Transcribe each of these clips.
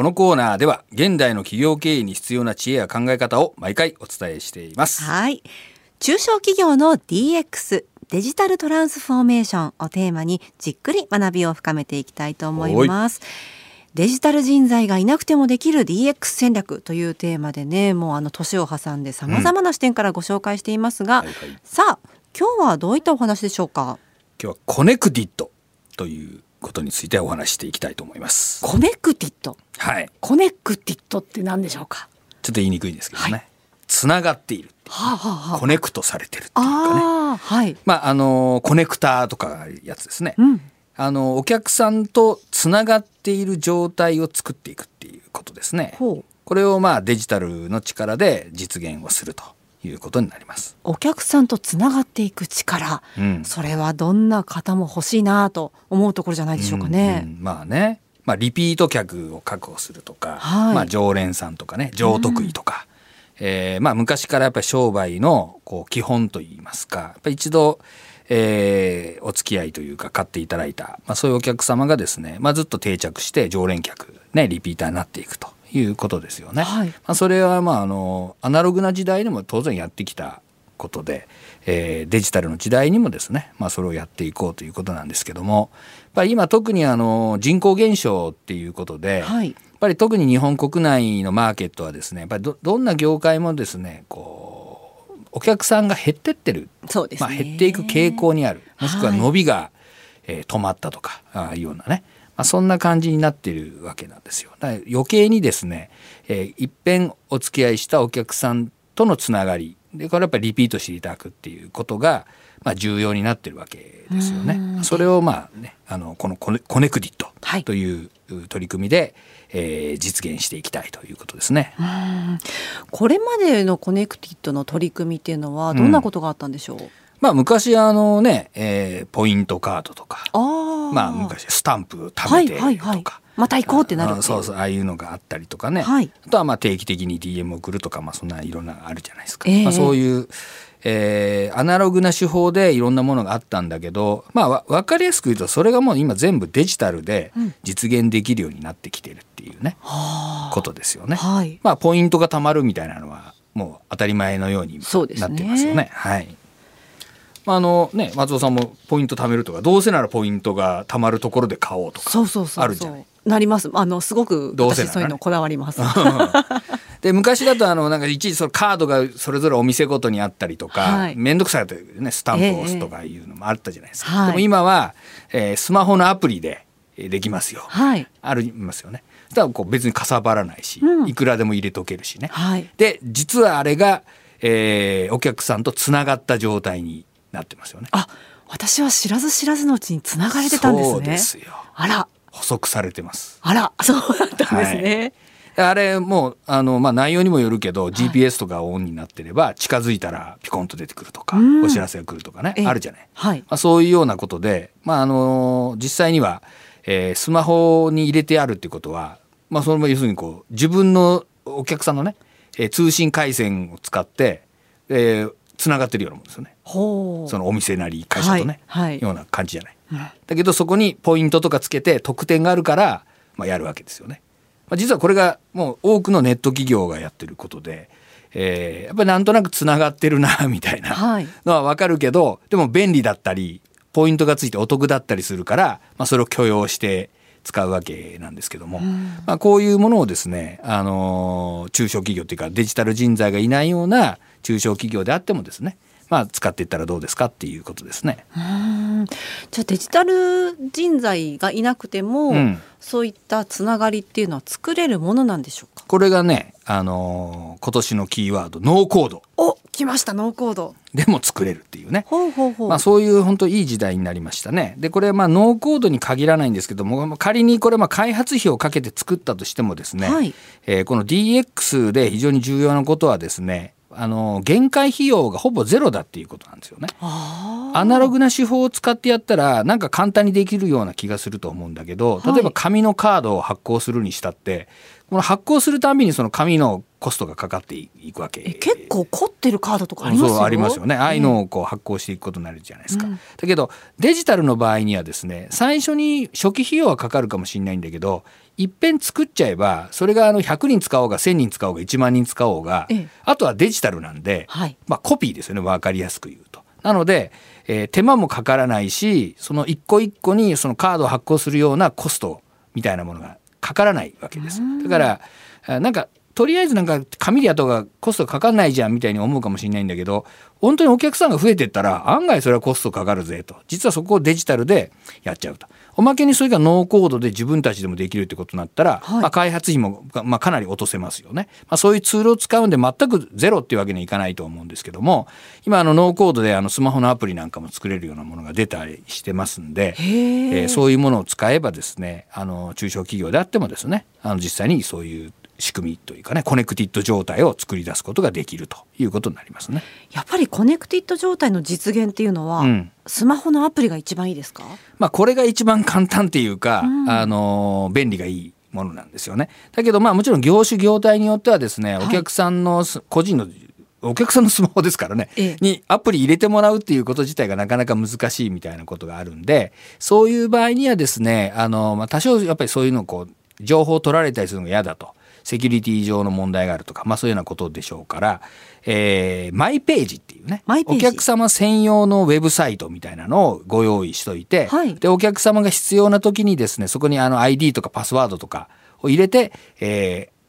このコーナーでは現代の企業経営に必要な知恵や考え方を毎回お伝えしています。はい。中小企業の DX デジタルトランスフォーメーションをテーマにじっくり学びを深めていきたいと思います。デジタル人材がいなくてもできる DX 戦略というテーマでね、もうあの年を挟んで様々な視点からご紹介していますが、はいはいさあ今日はどういったお話でしょうか？今日はコネクティッドということについてお話ししていきたいと思います。コネクティッド、はい。コネクティッドって何でしょうか？ちょっと言いにくいんですけどね。はつながっているはあ、はあはあ、コネクトされてるっていうかね。はい。まああのコネクターとかやつですね。うん。あのお客さんとつながっている状態を作っていくっていうことですね。ほう。これをまあデジタルの力で実現をするということになります。お客さんとつながっていく力、うん。それはどんな方も欲しいなと思うところじゃないでしょうかね。うんうん。まあね、まあ、リピート客を確保するとか、はい。まあ、常連さんとかね上得意とか、えーまあ、昔からやっぱり商売のこう基本といいますかやっぱり一度、えーお付き合いというか買っていただいた、まあ、そういうお客様がですね、まあ、ずっと定着して常連客、ね、リピーターになっていくということですよね。はい。まあ、それはまああのアナログな時代でも当然やってきたことで、えーデジタルの時代にもですね、まあ、それをやっていこうということなんですけどもやっぱり今特にあの人口減少っていうことで、はい。やっぱり特に日本国内のマーケットはですねやっぱりどどんな業界もですねこうお客さんが減ってってる、ね。まあ、減っていく傾向にある。もしくははい。伸びが、えー止まったとかああいうようなね、まあ、そんな感じになっているわけなんですよ。だから余計にですね、えー、いっぺんお付き合いしたお客さんとのつながりでこれはやっぱりリピートしていただくっていうことが、まあ、重要になってるわけですよね。それをまあねあのこのコネコネクティッはいトという取り組みで、えー実現していきたいということですね。これまでのコネクティッドの取り組みっていうのはどんなことがあったんでしょう？まあ昔あのね、えーポイントカードとかああ。まあ昔スタンプ貯はいめてとか、はいはい。また行こうってなるそうそうああいうのがあったりとかね、はいあとはまあ定期的に DM 送るとか、まあ、そんないろんなのあるじゃないですか、ええまあ、そういう、えーアナログな手法でいろんなものがあったんだけど、まあ、わ分かりやすく言うとそれがもう今全部デジタルで実現できるようになってきてるっていうね、はことですよね。あ。はい。まあ、ポイントが貯まるみたいなのはもう当たり前のようにそうですねなってますよね。はいまああのね、松尾さんもポイント貯めるとかどうせならポイントが貯まるところで買おうとかそうそうそうそう。あるじゃない。なります。あのすごく私そういうのこだわります。で昔だとあのなんかいちいちそのカードがそれぞれお店ごとにあったりとか、はい面倒くさいというねスタンプを押すとかいうのもあったじゃないですか、ええはいでも今は、えースマホのアプリでえーできますよ、はい。ありますよねそしたらこう別にかさばらないし、うんいくらでも入れとけるしね、はい。で実はあれが、えーお客さんとつながった状態になってますよね。あ、私は知らず知らずのうちに繋がれてたんですね。そうですよ。あら、補足されてます。あら、そうだったんですね。あれもうあの、まあ、内容にもよるけど、GPS とかオンになってれば近づいたらピコンと出てくるとか、うん。お知らせが来るとかねええ。あるじゃない、はい。まあ、そういうようなことで、まああの実際には、えースマホに入れてあるってことは、まあ、それも要するにこう自分のお客さんのね、えー通信回線を使って、えー、つながってるようなもんですよね。そのお店なり会社とね、はいはいような感じじゃない。うんだけどそこにポイントとかつけて得点があるから、まあ、やるわけですよね。まあ、実はこれがもう多くのネット企業がやってることで、えーやっぱりなんとなくつながってるなみたいなはいのはわかるけどでも便利だったりポイントがついてお得だったりするから、まあ、それを許容して使うわけなんですけども、まあ、こういうものをですね、あのー中小企業っていうかデジタル人材がいないような中小企業であってもですね、まあ、使っていったらどうですかっていうことですね。うん。じゃあデジタル人材がいなくても、うん。そういったつながりっていうのは作れるものなんでしょうか？これがね、あのー今年のキーワードノーコード。お来ましたノーコード。でも作れるいうね。ほうほうほう、まあ、そういう本当いい時代になりましたね。でこれはまあノーコードに限らないんですけども仮にこれまあ開発費をかけて作ったとしてもですね、はいえーこの DX で非常に重要なことはですねあの限界費用がほぼゼロだっていうことなんですよね。アナログな手法を使ってやったらなんか簡単にできるような気がすると思うんだけどはい例えば紙のカードを発行するにしたってこの発行するたびにその紙のコストがかかっていくわけ。結構凝ってるカードとかありますよ。ありますよね。ああいうのをこう発行していくことになるじゃないですか、うん、だけどデジタルの場合にはですね最初に初期費用はかかるかもしれないんだけどいっぺん作っちゃえばそれがあの100人使おうが1,000人使おうが1万人使おうが、ええ、あとはデジタルなんで、はい、まあ、コピーですよね。分かりやすく言うと。なので、えー、手間もかからないしその一個一個にそのカードを発行するようなコストみたいなものがかからないわけです。だからなんかとりあえずなんか紙でやった方がコストかかんないじゃんみたいに思うかもしれないんだけど本当にお客さんが増えてったら案外それはコストかかるぜと実はそこをデジタルでやっちゃうとおまけにそれがノーコードで自分たちでもできるってことになったら、はい、まあ、開発費も、まあ、かなり落とせますよね、まあ、そういうツールを使うんで全くゼロっていうわけにはいかないと思うんですけども今あのノーコードであのスマホのアプリなんかも作れるようなものが出たりしてますんで、えー、そういうものを使えばですねあの中小企業であってもですねあの実際にそういう仕組みというかねコネクティッド状態を作り出すことができるということになりますね。やっぱりコネクティッド状態の実現っていうのは、うん、スマホのアプリが一番いいですか？まあこれが一番簡単っていうか、うん、あの便利がいいものなんですよね。だけどまあもちろん業種業態によってはですね、お客さんの個人のお客さんのスマホですからね、ええ、にアプリ入れてもらうっていうこと自体がなかなか難しいみたいなことがあるんでそういう場合にはですねあの、まあ、多少やっぱりそういうのをこう情報を取られたりするのが嫌だとセキュリティ上の問題があるとか、まあ、そういうようなことでしょうから、えー、マイページっていうねお客様専用のウェブサイトみたいなのをご用意しといて、はい、でお客様が必要な時にですねそこにあの ID とかパスワードとかを入れて、えー、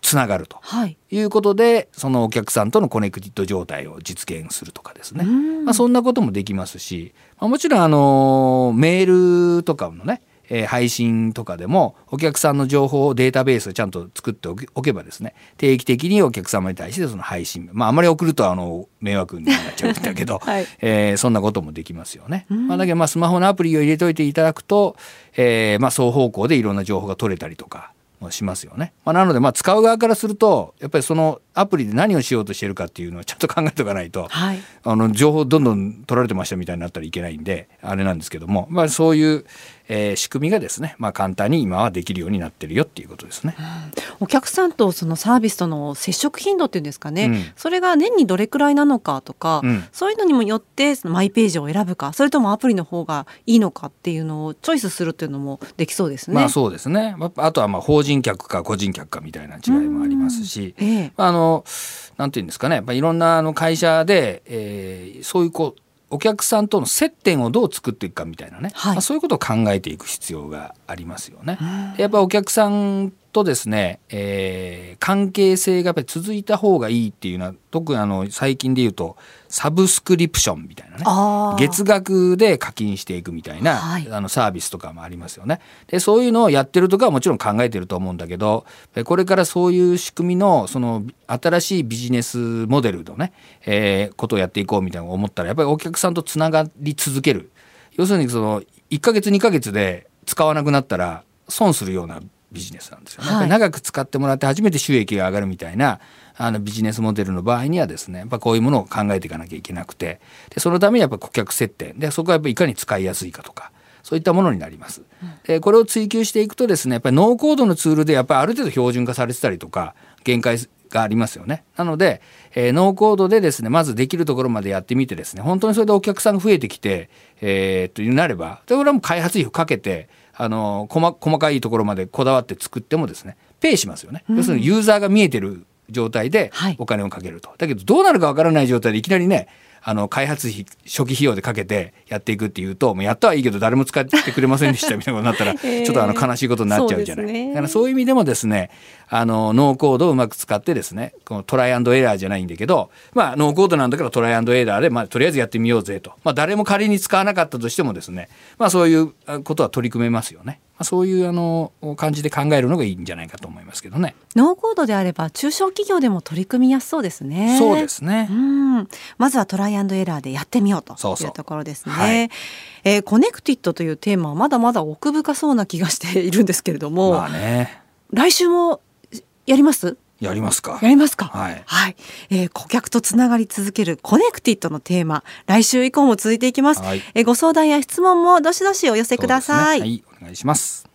つながると。い。うことで、はい、そのお客さんとのコネクティッド状態を実現するとかですね、まあ、そんなこともできますし、まあ、もちろんあのメールとかのねえー、配信とかでもお客さんの情報をデータベースをちゃんと作っておけばですね定期的にお客様に対してその配信まああまり送るとあの迷惑になっちゃうんだけど、はい、えー、そんなこともできますよね。まあ、だけどまあスマホのアプリを入れといていただくと、えー、まあ双方向でいろんな情報が取れたりとかしますよね。まあ、なのでまあ使う側からするとやっぱりそのアプリで何をしようとしてるかっていうのはちゃんと考えておかないと、はい、あの情報どんどん取られてましたみたいになったらいけないんであれなんですけども、まあ、そういう、えー、仕組みがですね、まあ、簡単に今はできるようになってるよっていうことですね。うん、お客さんとそのサービスとの接触頻度っていうんですかね、うん、それが年にどれくらいなのかとか、うん、そういうのにもよってそのマイページを選ぶかそれともアプリの方がいいのかっていうのをチョイスするっていうのもできそうですね。まあ、そうですね。あとはまあ法人客か個人客かみたいな違いもありますし、ええ、あのなんていうんですかね。やっぱいろんなあの会社で、えー、そういうこうお客さんとの接点をどう作っていくかみたいなね、はい、まあ、そういうことを考えていく必要がありますよね。やっぱお客さんとですね、えー、関係性がやっぱり続いた方がいいっていうのは特にあの最近で言うとサブスクリプションみたいなね月額で課金していくみたいな、はい、あのサービスとかもありますよね。でそういうのをやってるとかはもちろん考えてると思うんだけどこれからそういう仕組みのその新しいビジネスモデルのね、えー、ことをやっていこうみたいな思ったらやっぱりお客さんとつながり続ける。要するにその1ヶ月2ヶ月で使わなくなったら損するようなビジネスなんですよね。はい、長く使ってもらって初めて収益が上がるみたいなあのビジネスモデルの場合にはですねやっぱこういうものを考えていかなきゃいけなくてでそのためにやっぱ顧客接点でそこはやっぱいかに使いやすいかとかそういったものになります。でこれを追求していくとですねやっぱりノーコードのツールでやっぱりある程度標準化されてたりとか限界がありますよね。なので、えー、ノーコードでですねまずできるところまでやってみてですね本当にそれでお客さんが増えてきて、えー、となればそれはもう開発費をかけてあの細細かいところまでこだわって作ってもですねペイしますよね、うん、要するにユーザーが見えてる状態でお金をかけると、はい、だけどどうなるかわからない状態でいきなりねあの開発費初期費用でかけてやっていくっていうともうやったはいいけど誰も使ってくれませんでした みたいなことになったらちょっとあの悲しいことになっちゃうじゃない。ね、だからそういう意味でもですねあのノーコードをうまく使ってですねこのトライアンドエラーじゃないんだけどまあノーコードなんだからトライアンドエラーで、まあ、とりあえずやってみようぜと、まあ、誰も仮に使わなかったとしてもですねまあそういうことは取り組めますよね。まあ、そういうあの感じで考えるのがいいんじゃないかと思いますけどね。ノーコードであれば中小企業でも取り組みやすそうですね。そうですね。うん、まずはトライアンドエラーでやってみようというところですね。そはい、えー、コネクティッドというテーマはまだまだ奥深そうな気がしているんですけれども、まあね、来週もやります？やりますか。やりますか。はい。はい。えー、顧客とつながり続けるコネクティッドのテーマ、来週以降も続いていきます。はい、えー、ご相談や質問もどしどしお寄せください。ね、はい、お願いします。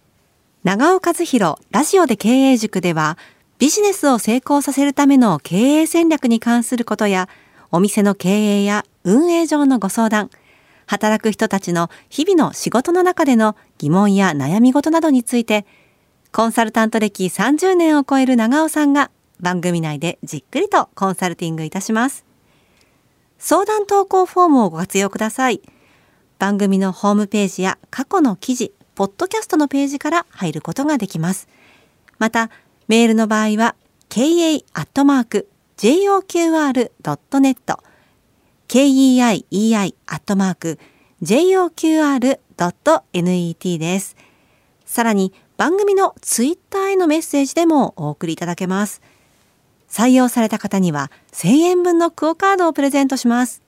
長尾和弘ラジオで経営塾ではビジネスを成功させるための経営戦略に関することや、お店の経営や運営上のご相談、働く人たちの日々の仕事の中での疑問や悩み事などについて、コンサルタント歴30年を超える長尾さんが番組内でじっくりとコンサルティングいたします。相談投稿フォームをご活用ください。番組のホームページや過去の記事、ポッドキャストのページから入ることができます。また、メールの場合は、ka.joqr.net keei.joqr.net です。さらに番組のツイッターへのメッセージでもお送りいただけます。採用された方には1000円分のクオカードをプレゼントします。